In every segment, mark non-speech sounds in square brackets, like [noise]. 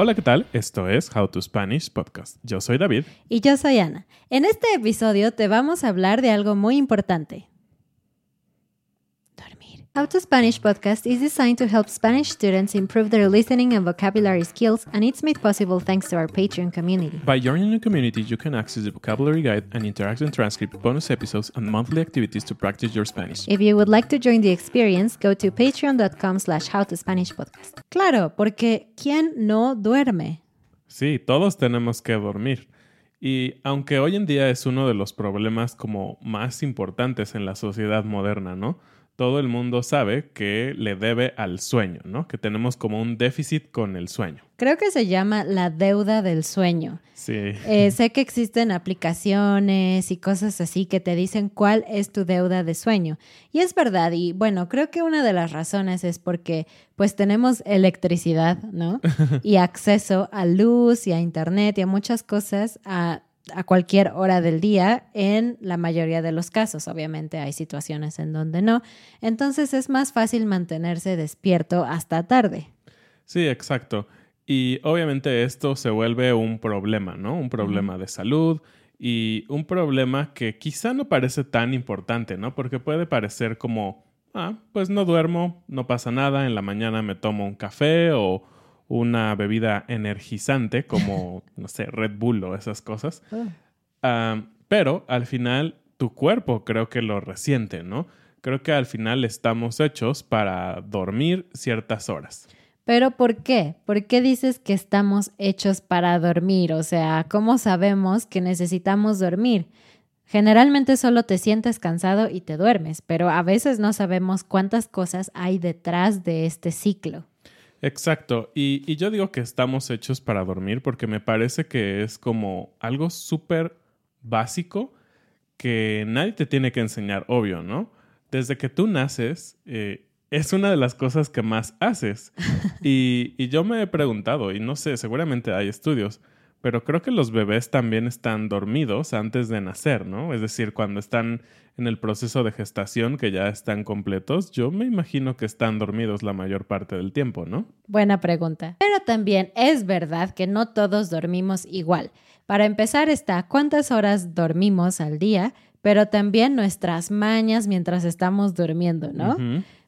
Hola, ¿qué tal? Esto es How to Spanish Podcast. Yo soy David. Y yo soy Ana. En este episodio te vamos a hablar de algo muy importante. How to Spanish Podcast is designed to help Spanish students improve their listening and vocabulary skills, and it's made possible thanks to our Patreon community. By joining the community, you can access the vocabulary guide and interactive transcript, bonus episodes, and monthly activities to practice your Spanish. If you would like to join the experience, go to patreon.com slash howtospanishpodcast. Claro, porque ¿quién no duerme? Sí, todos tenemos que dormir. Y aunque hoy en día es uno de los problemas como más importantes en la sociedad moderna, ¿no? Todo el mundo sabe que le debe al sueño, ¿no? Que tenemos como un déficit con el sueño. Creo que se llama la deuda del sueño. Sí. Eh, [laughs] sé que existen aplicaciones y cosas así que te dicen cuál es tu deuda de sueño. Y es verdad, y bueno, creo que una de las razones es porque pues tenemos electricidad, ¿no? [laughs] y acceso a luz y a internet y a muchas cosas a, a cualquier hora del día en la mayoría de los casos. Obviamente hay situaciones en donde no. Entonces es más fácil mantenerse despierto hasta tarde. Sí, exacto. Y obviamente esto se vuelve un problema, ¿no? Un problema de salud y un problema que quizá no parece tan importante, ¿no? Porque puede parecer como, ah, pues no duermo, no pasa nada, en la mañana me tomo un café o una bebida energizante como, [laughs] no sé, Red Bull o esas cosas. Ah, pero al final tu cuerpo creo que lo resiente, ¿no? Creo que al final estamos hechos para dormir ciertas horas. Pero ¿por qué? ¿Por qué dices que estamos hechos para dormir? O sea, ¿cómo sabemos que necesitamos dormir? Generalmente solo te sientes cansado y te duermes, pero a veces no sabemos cuántas cosas hay detrás de este ciclo. Exacto. Y, y yo digo que estamos hechos para dormir porque me parece que es como algo súper básico que nadie te tiene que enseñar, obvio, ¿no? Desde que tú naces, eh, es una de las cosas que más haces. [laughs] Y, y yo me he preguntado, y no sé, seguramente hay estudios, pero creo que los bebés también están dormidos antes de nacer, ¿no? Es decir, cuando están en el proceso de gestación, que ya están completos, yo me imagino que están dormidos la mayor parte del tiempo, ¿no? Buena pregunta. Pero también es verdad que no todos dormimos igual. Para empezar está cuántas horas dormimos al día, pero también nuestras mañas mientras estamos durmiendo, ¿no?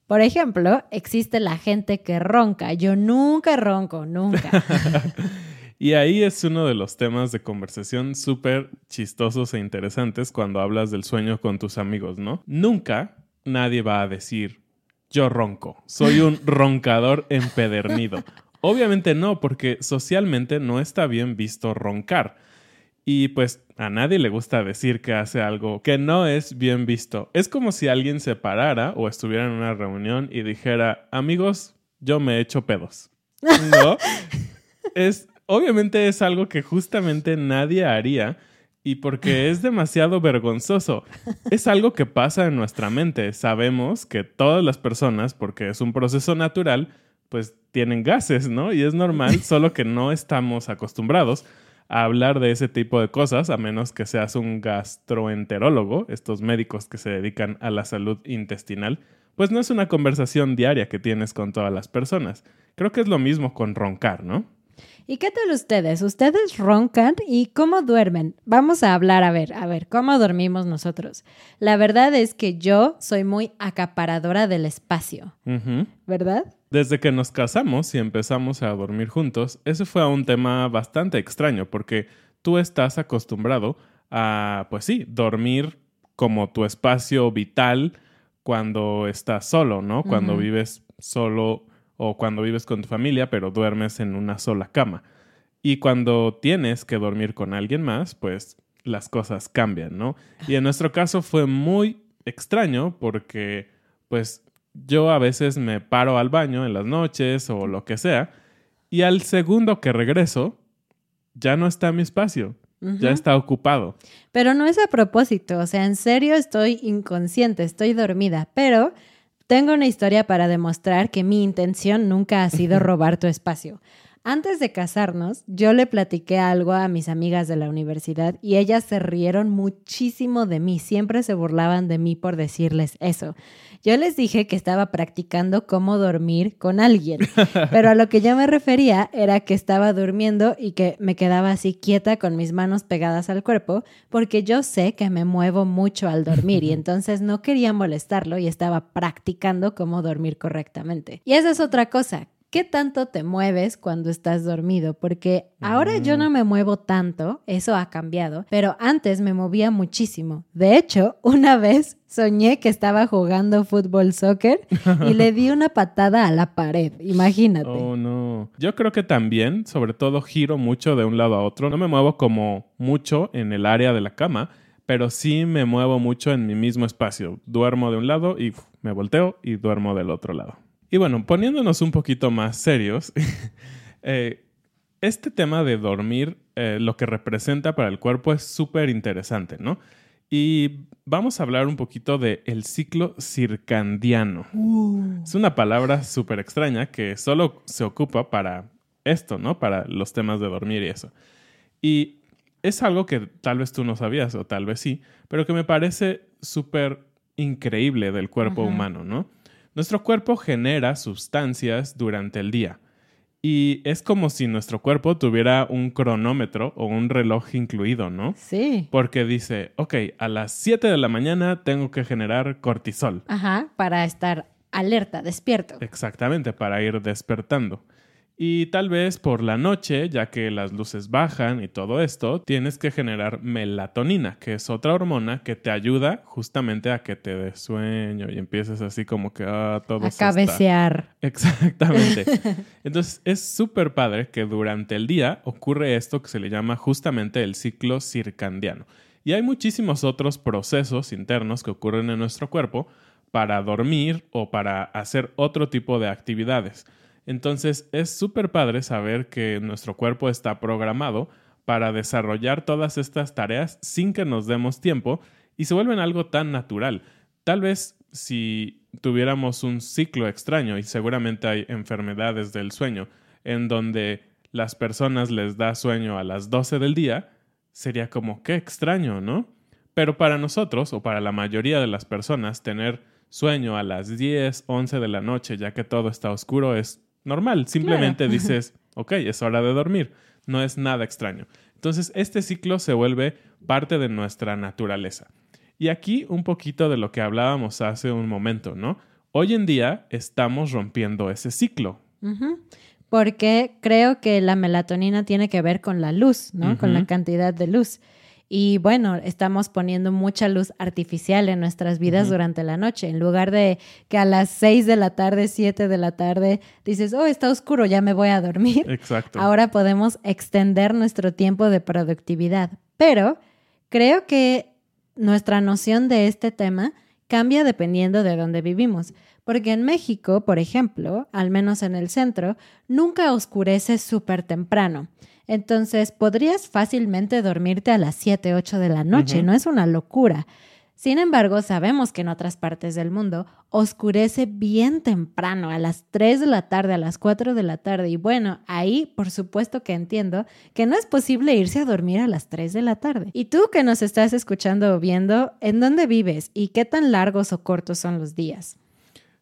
Por ejemplo, existe la gente que ronca. Yo nunca ronco, nunca. [laughs] Y ahí es uno de los temas de conversación súper chistosos e interesantes cuando hablas del sueño con tus amigos, ¿no? Nunca nadie va a decir, yo ronco, soy un [laughs] roncador empedernido. Obviamente no, porque socialmente no está bien visto roncar. Y pues a nadie le gusta decir que hace algo que no es bien visto. Es como si alguien se parara o estuviera en una reunión y dijera, amigos, yo me echo pedos. ¿No? [laughs] es, obviamente es algo que justamente nadie haría y porque es [laughs] demasiado vergonzoso. Es algo que pasa en nuestra mente. Sabemos que todas las personas, porque es un proceso natural, pues tienen gases, ¿no? Y es normal, [laughs] solo que no estamos acostumbrados a hablar de ese tipo de cosas, a menos que seas un gastroenterólogo, estos médicos que se dedican a la salud intestinal, pues no es una conversación diaria que tienes con todas las personas. Creo que es lo mismo con roncar, ¿no? ¿Y qué tal ustedes? ¿Ustedes roncan y cómo duermen? Vamos a hablar, a ver, a ver, ¿cómo dormimos nosotros? La verdad es que yo soy muy acaparadora del espacio, ¿verdad? Desde que nos casamos y empezamos a dormir juntos, ese fue un tema bastante extraño porque tú estás acostumbrado a, pues sí, dormir como tu espacio vital cuando estás solo, ¿no? Cuando vives solo o cuando vives con tu familia, pero duermes en una sola cama. Y cuando tienes que dormir con alguien más, pues las cosas cambian, ¿no? Y en nuestro caso fue muy extraño porque, pues, yo a veces me paro al baño en las noches o lo que sea, y al segundo que regreso, ya no está mi espacio, ya está ocupado. Pero no es a propósito, o sea, en serio estoy inconsciente, estoy dormida, pero tengo una historia para demostrar que mi intención nunca ha sido [laughs] robar tu espacio. Antes de casarnos, yo le platiqué algo a mis amigas de la universidad y ellas se rieron muchísimo de mí, siempre se burlaban de mí por decirles eso. Yo les dije que estaba practicando cómo dormir con alguien, [laughs] pero a lo que yo me refería era que estaba durmiendo y que me quedaba así quieta con mis manos pegadas al cuerpo, porque yo sé que me muevo mucho al dormir y [laughs] entonces no quería molestarlo y estaba practicando cómo dormir correctamente. Y esa es otra cosa, ¿Qué tanto te mueves cuando estás dormido? Porque ahora yo no me muevo tanto, eso ha cambiado, pero antes me movía muchísimo. De hecho, [laughs] una vez soñé que estaba jugando fútbol soccer y le di una patada a la pared, imagínate. Oh, no. Yo creo que también, sobre todo, giro mucho de un lado a otro. No me muevo como mucho en el área de la cama, pero sí me muevo mucho en mi mismo espacio. Duermo de un lado y me volteo y duermo del otro lado. Y bueno, poniéndonos un poquito más serios, [laughs] eh, este tema de dormir, eh, lo que representa para el cuerpo es súper interesante, ¿no? Y vamos a hablar un poquito del el ciclo circandiano. Uh. Es una palabra súper extraña que solo se ocupa para esto, ¿no? Para los temas de dormir y eso. Y es algo que tal vez tú no sabías o tal vez sí, pero que me parece súper increíble del cuerpo humano, ¿no? Nuestro cuerpo genera sustancias durante el día y es como si nuestro cuerpo tuviera un cronómetro o un reloj incluido, ¿no? Sí. Porque dice, ok, a las 7 de la mañana tengo que generar cortisol. Ajá, para estar alerta, despierto. Exactamente, para ir despertando. Y tal vez por la noche, ya que las luces bajan y todo esto, tienes que generar melatonina, que es otra hormona que te ayuda justamente a que te dé sueño y empieces así como que ah, todo a cabecear. [laughs] Exactamente. [laughs] Entonces es súper padre que durante el día ocurre esto que se le llama justamente el ciclo circandiano. Y hay muchísimos otros procesos internos que ocurren en nuestro cuerpo para dormir o para hacer otro tipo de actividades. Entonces es súper padre saber que nuestro cuerpo está programado para desarrollar todas estas tareas sin que nos demos tiempo y se vuelven algo tan natural. Tal vez si tuviéramos un ciclo extraño y seguramente hay enfermedades del sueño en donde las personas les da sueño a las 12 del día, sería como qué extraño, ¿no? Pero para nosotros o para la mayoría de las personas tener sueño a las 10, 11 de la noche ya que todo está oscuro es normal. Simplemente dices, [laughs] ok, es hora de dormir. No es nada extraño. Entonces, este ciclo se vuelve parte de nuestra naturaleza. Y aquí un poquito de lo que hablábamos hace un momento, ¿no? Hoy en día estamos rompiendo ese ciclo. Porque creo que la melatonina tiene que ver con la luz, ¿no? Con la cantidad de luz. Y bueno, estamos poniendo mucha luz artificial en nuestras vidas durante la noche. En lugar de que a las 6 de la tarde, 7 de la tarde, dices, oh, está oscuro, ya me voy a dormir. Exacto. [laughs] Ahora podemos extender nuestro tiempo de productividad. Pero creo que nuestra noción de este tema cambia dependiendo de dónde vivimos. Porque en México, por ejemplo, al menos en el centro, nunca oscurece súper temprano. Entonces podrías fácilmente dormirte a las 7, 8 de la noche, no es una locura. Sin embargo, sabemos que en otras partes del mundo oscurece bien temprano, a las 3 de la tarde, a las 4 de la tarde. Y bueno, ahí por supuesto que entiendo que no es posible irse a dormir a las 3 de la tarde. Y tú que nos estás escuchando o viendo, ¿en dónde vives y qué tan largos o cortos son los días?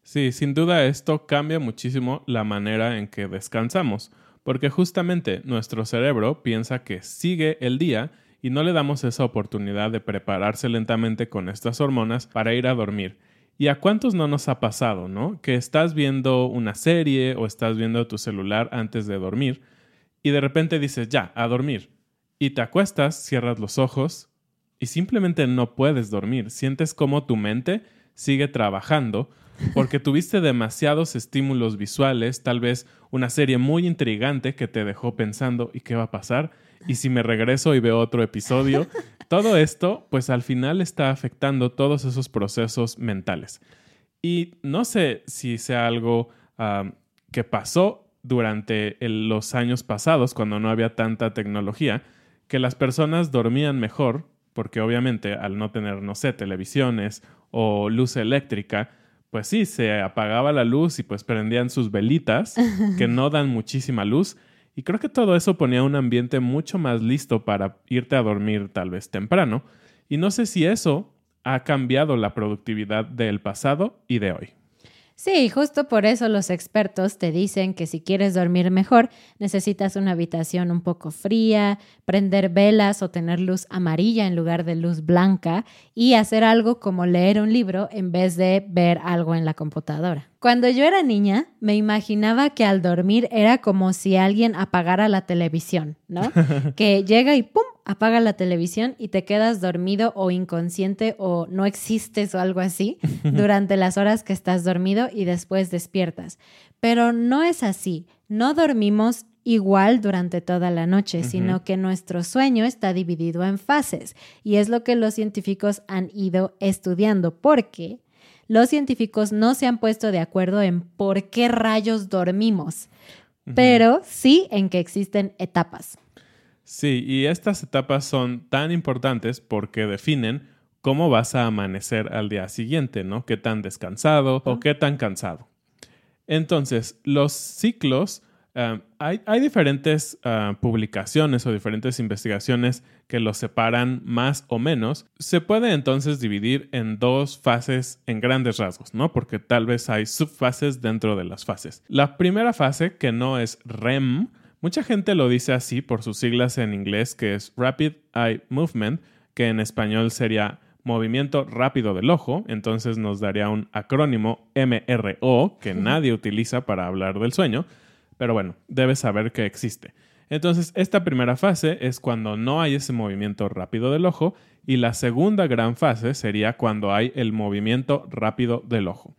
Sí, sin duda esto cambia muchísimo la manera en que descansamos, porque justamente nuestro cerebro piensa que sigue el día y no le damos esa oportunidad de prepararse lentamente con estas hormonas para ir a dormir. ¿Y a cuántos no nos ha pasado, no? Que estás viendo una serie o estás viendo tu celular antes de dormir y de repente dices, ya, a dormir. Y te acuestas, cierras los ojos y simplemente no puedes dormir. Sientes como tu mente sigue trabajando porque tuviste demasiados estímulos visuales, tal vez una serie muy intrigante que te dejó pensando, ¿y qué va a pasar? y si me regreso y veo otro episodio. Todo esto, pues al final está afectando todos esos procesos mentales. Y no sé si sea algo que pasó durante los años pasados, cuando no había tanta tecnología, que las personas dormían mejor, porque obviamente al no tener, no sé, televisiones o luz eléctrica, pues sí, se apagaba la luz y pues prendían sus velitas, [laughs] que no dan muchísima luz, y creo que todo eso ponía un ambiente mucho más listo para irte a dormir tal vez temprano. Y no sé si eso ha cambiado la productividad del pasado y de hoy. Sí, justo por eso los expertos te dicen que si quieres dormir mejor, necesitas una habitación un poco fría, prender velas o tener luz amarilla en lugar de luz blanca y hacer algo como leer un libro en vez de ver algo en la computadora. Cuando yo era niña, me imaginaba que al dormir era como si alguien apagara la televisión, ¿no? [laughs] que llega y ¡pum! Apaga la televisión y te quedas dormido o inconsciente o no existes o algo así [laughs] durante las horas que estás dormido y después despiertas. Pero no es así. No dormimos igual durante toda la noche, sino que nuestro sueño está dividido en fases y es lo que los científicos han ido estudiando porque los científicos no se han puesto de acuerdo en por qué rayos dormimos, pero sí en que existen etapas. Sí, y estas etapas son tan importantes porque definen cómo vas a amanecer al día siguiente, ¿no? Qué tan descansado o qué tan cansado. Entonces, los ciclos, eh, hay, diferentes eh, publicaciones o diferentes investigaciones que los separan más o menos. Se puede entonces dividir en dos fases en grandes rasgos, ¿no? Porque tal vez hay subfases dentro de las fases. La primera fase, que no es REM, Mucha gente lo dice así por sus siglas en inglés, que es Rapid Eye Movement, que en español sería movimiento rápido del ojo, entonces nos daría un acrónimo MRO que nadie utiliza para hablar del sueño, pero bueno, debes saber que existe. Entonces, esta primera fase es cuando no hay ese movimiento rápido del ojo y la segunda gran fase sería cuando hay el movimiento rápido del ojo.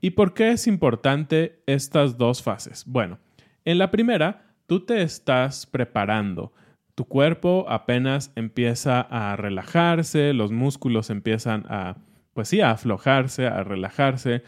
¿Y por qué es importante estas dos fases? Bueno, en la primera tú te estás preparando. Tu cuerpo apenas empieza a relajarse, los músculos empiezan a, pues sí, a aflojarse, a relajarse,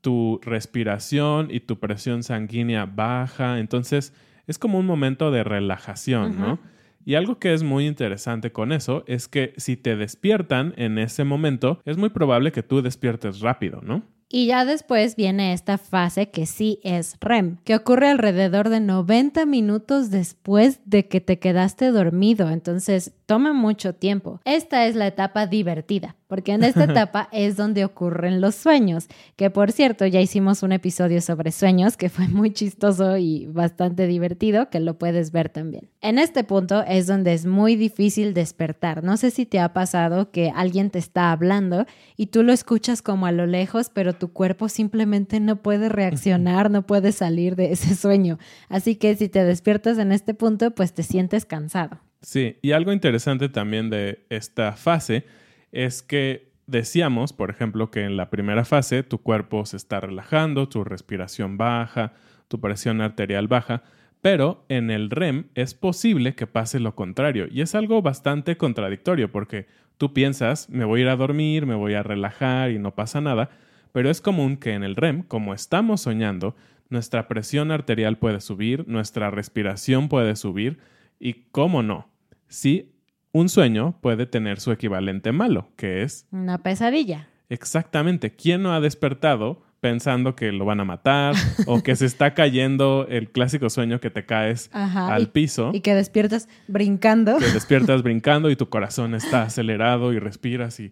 tu respiración y tu presión sanguínea baja, entonces es como un momento de relajación, ¿no? Y algo que es muy interesante con eso es que si te despiertan en ese momento, es muy probable que tú despiertes rápido, ¿no? Y ya después viene esta fase que sí es REM, que ocurre alrededor de 90 minutos después de que te quedaste dormido. Entonces, toma mucho tiempo. Esta es la etapa divertida, porque en esta [laughs] etapa es donde ocurren los sueños, que por cierto ya hicimos un episodio sobre sueños que fue muy chistoso y bastante divertido, que lo puedes ver también. En este punto es donde es muy difícil despertar. No sé si te ha pasado que alguien te está hablando y tú lo escuchas como a lo lejos, pero tu cuerpo simplemente no puede reaccionar, no puede salir de ese sueño. Así que si te despiertas en este punto, pues te sientes cansado. Sí, y algo interesante también de esta fase es que decíamos, por ejemplo, que en la primera fase tu cuerpo se está relajando, tu respiración baja, tu presión arterial baja, Pero en el REM es posible que pase lo contrario y es algo bastante contradictorio porque tú piensas, me voy a ir a dormir, me voy a relajar y no pasa nada, pero es común que en el REM, como estamos soñando, nuestra presión arterial puede subir, nuestra respiración puede subir y, cómo no, sí, un sueño puede tener su equivalente malo, que es... Una pesadilla. Exactamente. ¿Quién no ha despertado pensando que lo van a matar [laughs] o que se está cayendo el clásico sueño que te caes Ajá, al y- piso? Y que despiertas brincando. que despiertas [laughs] brincando y tu corazón está acelerado y respiras y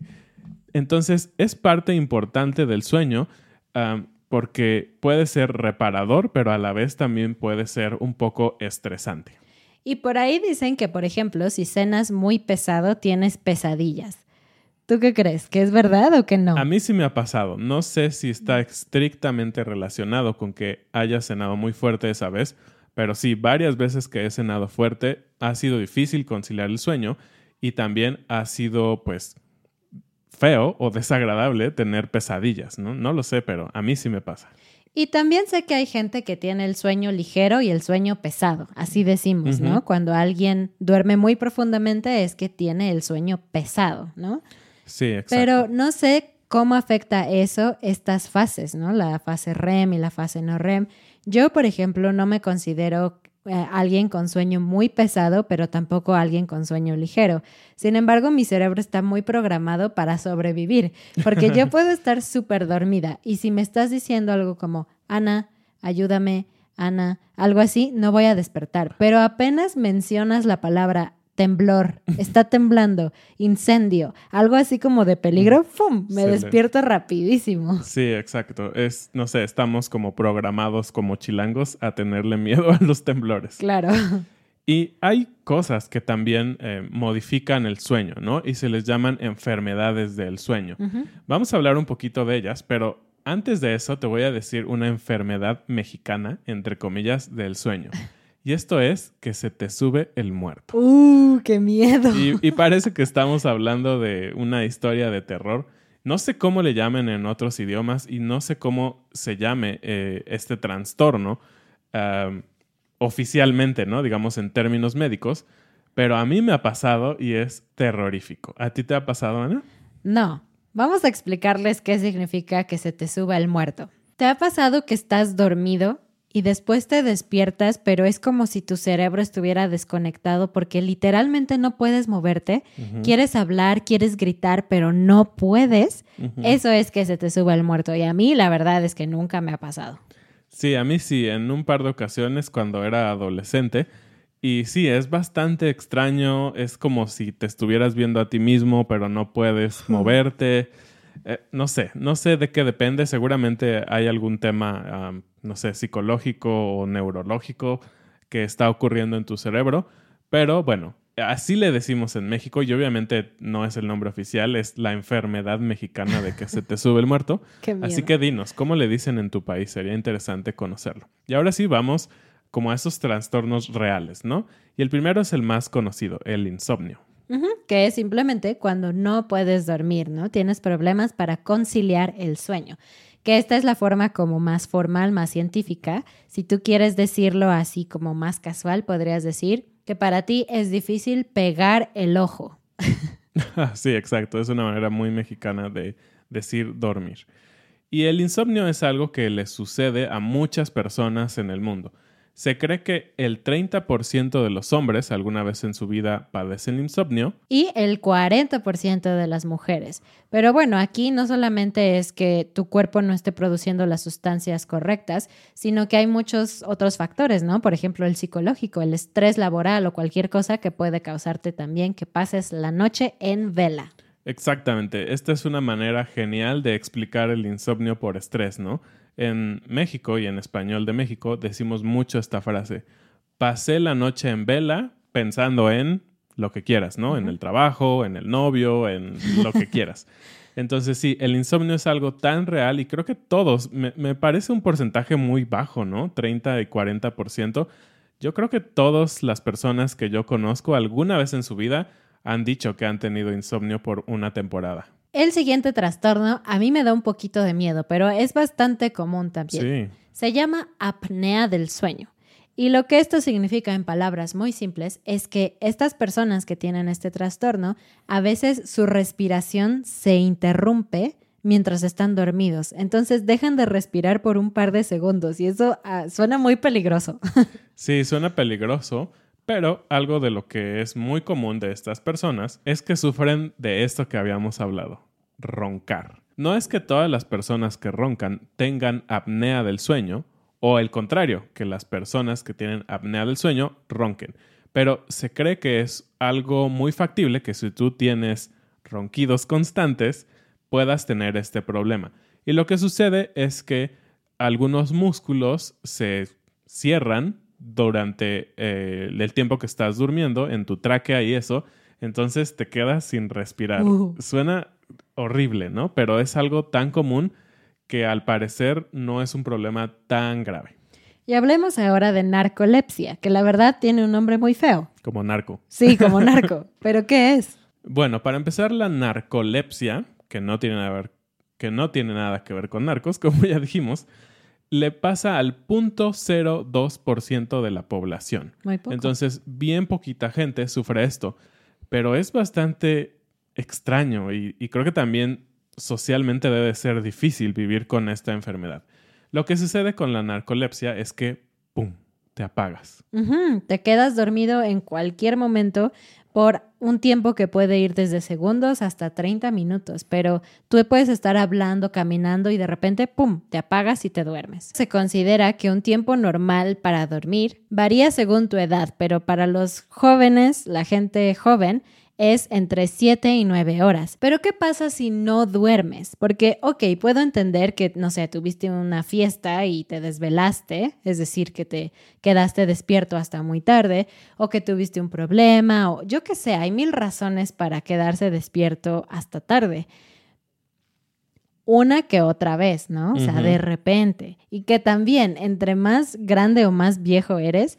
entonces es parte importante del sueño porque puede ser reparador pero a la vez también puede ser un poco estresante. Y por ahí dicen que, por ejemplo, si cenas muy pesado, tienes pesadillas. ¿Tú qué crees? ¿Que es verdad o que no? A mí sí me ha pasado. No sé si está estrictamente relacionado con que haya cenado muy fuerte esa vez, pero sí, varias veces que he cenado fuerte ha sido difícil conciliar el sueño y también ha sido, pues, feo o desagradable tener pesadillas, ¿no? No lo sé, pero a mí sí me pasa. Y también sé que hay gente que tiene el sueño ligero y el sueño pesado, así decimos, ¿no? Cuando alguien duerme muy profundamente es que tiene el sueño pesado, ¿no? Sí, exacto. Pero no sé cómo afecta eso estas fases, ¿no? La fase REM y la fase no REM. Yo, por ejemplo, no me considero eh, alguien con sueño muy pesado, pero tampoco alguien con sueño ligero. Sin embargo, mi cerebro está muy programado para sobrevivir, porque yo [laughs] puedo estar súper dormida y si me estás diciendo algo como, Ana, ayúdame, Ana, algo así, no voy a despertar. Pero apenas mencionas la palabra temblor, [laughs] está temblando, incendio, algo así como de peligro, ¡fum! Me despierto rapidísimo. Sí, exacto. Es, no sé, estamos como programados como chilangos a tenerle miedo a los temblores. Claro. Y hay cosas que también eh, modifican el sueño, ¿no? Y se les llaman enfermedades del sueño. Vamos a hablar un poquito de ellas, pero antes de eso te voy a decir una enfermedad mexicana, entre comillas, del sueño. [laughs] Y esto es que se te sube el muerto. ¡Uh, qué miedo! Y, y parece que estamos hablando de una historia de terror. No sé cómo le llamen en otros idiomas y no sé cómo se llame eh, este trastorno oficialmente, ¿no? Digamos en términos médicos. Pero a mí me ha pasado y es terrorífico. ¿A ti te ha pasado, Ana? No, vamos a explicarles qué significa que se te suba el muerto. ¿Te ha pasado que estás dormido y después te despiertas, pero es como si tu cerebro estuviera desconectado porque literalmente no puedes moverte? Quieres hablar, quieres gritar, pero no puedes. Eso es que se te suba el muerto. Y a mí la verdad es que nunca me ha pasado. Sí, a mí sí, en un par de ocasiones cuando era adolescente. Y sí, es bastante extraño, es como si te estuvieras viendo a ti mismo, pero no puedes moverte. Eh, no sé, no sé de qué depende, seguramente hay algún tema, no sé, psicológico o neurológico que está ocurriendo en tu cerebro, pero bueno, así le decimos en México y obviamente no es el nombre oficial, es la enfermedad mexicana de que se te sube el muerto. [laughs] Así que dinos, ¿cómo le dicen en tu país? Sería interesante conocerlo. Y ahora sí, vamos como a esos trastornos reales, ¿no? Y el primero es el más conocido, el insomnio. Que es simplemente cuando no puedes dormir, ¿no? Tienes problemas para conciliar el sueño. Que esta es la forma como más formal, más científica. Si tú quieres decirlo así como más casual, podrías decir que para ti es difícil pegar el ojo. [laughs] sí, exacto. Es una manera muy mexicana de decir dormir. Y el insomnio es algo que le sucede a muchas personas en el mundo. Se cree que el 30% de los hombres alguna vez en su vida padecen insomnio. Y el 40% de las mujeres. Pero bueno, aquí no solamente es que tu cuerpo no esté produciendo las sustancias correctas, sino que hay muchos otros factores, ¿no? Por ejemplo, el psicológico, el estrés laboral o cualquier cosa que puede causarte también que pases la noche en vela. Exactamente. Esta es una manera genial de explicar el insomnio por estrés, ¿no? En México y en español de México decimos mucho esta frase. Pasé la noche en vela pensando en lo que quieras, ¿no? En el trabajo, en el novio, en lo que quieras. [laughs] Entonces sí, el insomnio es algo tan real y creo que todos, me, me parece un porcentaje muy bajo, ¿no? 30 y 40%. Yo creo que todas las personas que yo conozco alguna vez en su vida han dicho que han tenido insomnio por una temporada. El siguiente trastorno a mí me da un poquito de miedo, pero es bastante común también. Sí. Se llama apnea del sueño. Y lo que esto significa en palabras muy simples es que estas personas que tienen este trastorno, a veces su respiración se interrumpe mientras están dormidos. Entonces dejan de respirar por un par de segundos y eso ah, suena muy peligroso. [laughs] Sí, suena peligroso, pero algo de lo que es muy común de estas personas es que sufren de esto que habíamos hablado, roncar. No es que todas las personas que roncan tengan apnea del sueño, o el contrario, que las personas que tienen apnea del sueño ronquen, pero se cree que es algo muy factible que si tú tienes ronquidos constantes, puedas tener este problema. Y lo que sucede es que algunos músculos se cierran durante eh, el tiempo que estás durmiendo en tu tráquea y eso, entonces te quedas sin respirar. Uh. Suena horrible, ¿no? Pero es algo tan común que al parecer no es un problema tan grave, Y hablemos ahora de narcolepsia, que la verdad tiene un nombre muy feo. como narco. Sí, como [laughs] narco. ¿Pero qué es? Bueno, para empezar, la narcolepsia, que no tiene nada, ver- que no tiene nada que ver con narcos, [laughs] como ya dijimos, le pasa al 0.02% de la población. Muy poco. Entonces, bien poquita gente sufre esto, pero es bastante extraño y, y creo que también socialmente debe ser difícil vivir con esta enfermedad. Lo que sucede con la narcolepsia es que, ¡pum!, te apagas. Te quedas dormido en cualquier momento por un tiempo que puede ir desde segundos hasta 30 minutos, pero tú puedes estar hablando, caminando y de repente, ¡pum!, te apagas y te duermes. Se considera que un tiempo normal para dormir varía según tu edad, pero para los jóvenes, la gente joven, es entre 7 y 9 horas. Pero ¿qué pasa si no duermes? Porque, ok, puedo entender que, no sé, tuviste una fiesta y te desvelaste, es decir, que te quedaste despierto hasta muy tarde, o que tuviste un problema, o yo qué sé, hay mil razones para quedarse despierto hasta tarde. Una que otra vez, ¿no? O sea, de repente. Y que también, entre más grande o más viejo eres,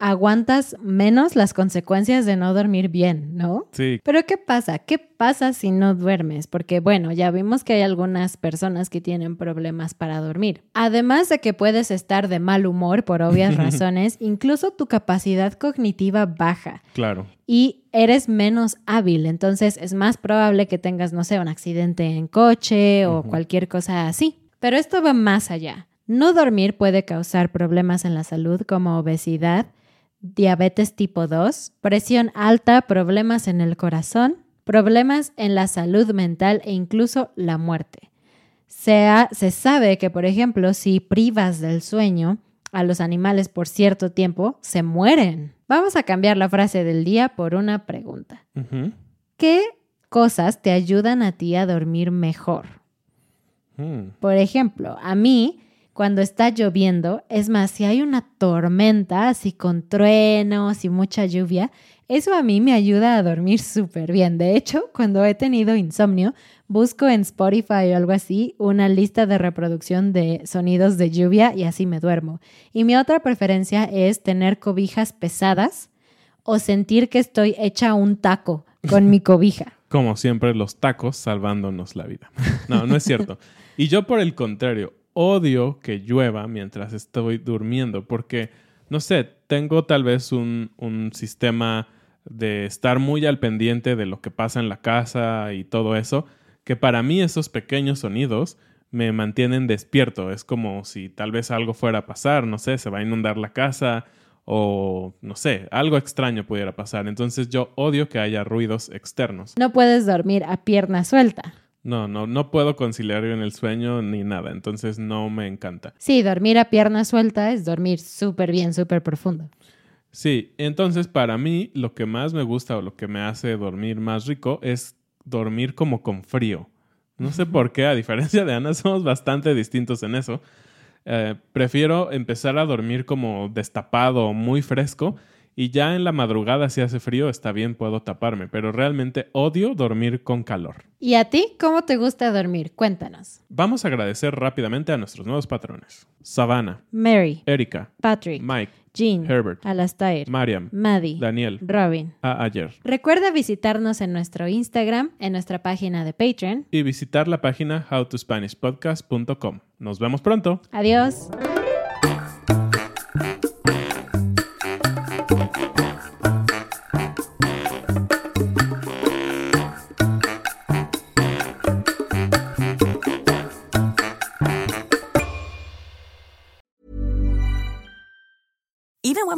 aguantas menos las consecuencias de no dormir bien, ¿no? Sí, Pero ¿qué pasa? ¿Qué pasa si no duermes? Porque bueno, ya vimos que hay algunas personas que tienen problemas para dormir. Además de que puedes estar de mal humor por obvias [laughs] razones, incluso tu capacidad cognitiva baja claro. y eres menos hábil. Entonces es más probable que tengas, no sé, un accidente en coche o cualquier cosa así. Pero esto va más allá. No dormir puede causar problemas en la salud como obesidad, diabetes tipo 2, presión alta, problemas en el corazón, problemas en la salud mental e incluso la muerte. Se, ha- se sabe que, por ejemplo, si privas del sueño a los animales por cierto tiempo, se mueren. Vamos a cambiar la frase del día por una pregunta. ¿Qué cosas te ayudan a ti a dormir mejor? Mm. Por ejemplo, a mí, cuando está lloviendo, es más, si hay una tormenta, así con truenos y mucha lluvia, eso a mí me ayuda a dormir súper bien. De hecho, cuando he tenido insomnio, busco en Spotify o algo así una lista de reproducción de sonidos de lluvia y así me duermo. Y mi otra preferencia es tener cobijas pesadas o sentir que estoy hecha un taco con mi [laughs] cobija. Como siempre, los tacos salvándonos la vida. No, no es cierto. Y yo, por el contrario, odio que llueva mientras estoy durmiendo, porque, no sé, tengo tal vez un, un sistema de estar muy al pendiente de lo que pasa en la casa y todo eso, que para mí esos pequeños sonidos me mantienen despierto. Es como si tal vez algo fuera a pasar, no sé, se va a inundar la casa o no sé, algo extraño pudiera pasar. Entonces yo odio que haya ruidos externos. No puedes dormir a pierna suelta. No, no, no puedo conciliar en el sueño ni nada, entonces no me encanta. Sí, dormir a pierna suelta es dormir súper bien, súper profundo. Sí, entonces para mí lo que más me gusta o lo que me hace dormir más rico es dormir como con frío. No sé por qué, a diferencia de Ana, [laughs] somos bastante distintos en eso. Eh, prefiero empezar a dormir como destapado, muy fresco, y ya en la madrugada si hace frío está bien, puedo taparme, pero realmente odio dormir con calor. ¿Y a ti cómo te gusta dormir? Cuéntanos. Vamos a agradecer rápidamente a nuestros nuevos patrones. Savannah, Mary, Erika, Patrick, Mike, Jean, Herbert, Alastair, Mariam, Maddie, Daniel, Robin. a ayer. Recuerda visitarnos en nuestro Instagram, en nuestra página de Patreon. Y visitar la página howtospanishpodcast.com. Nos vemos pronto. Adiós.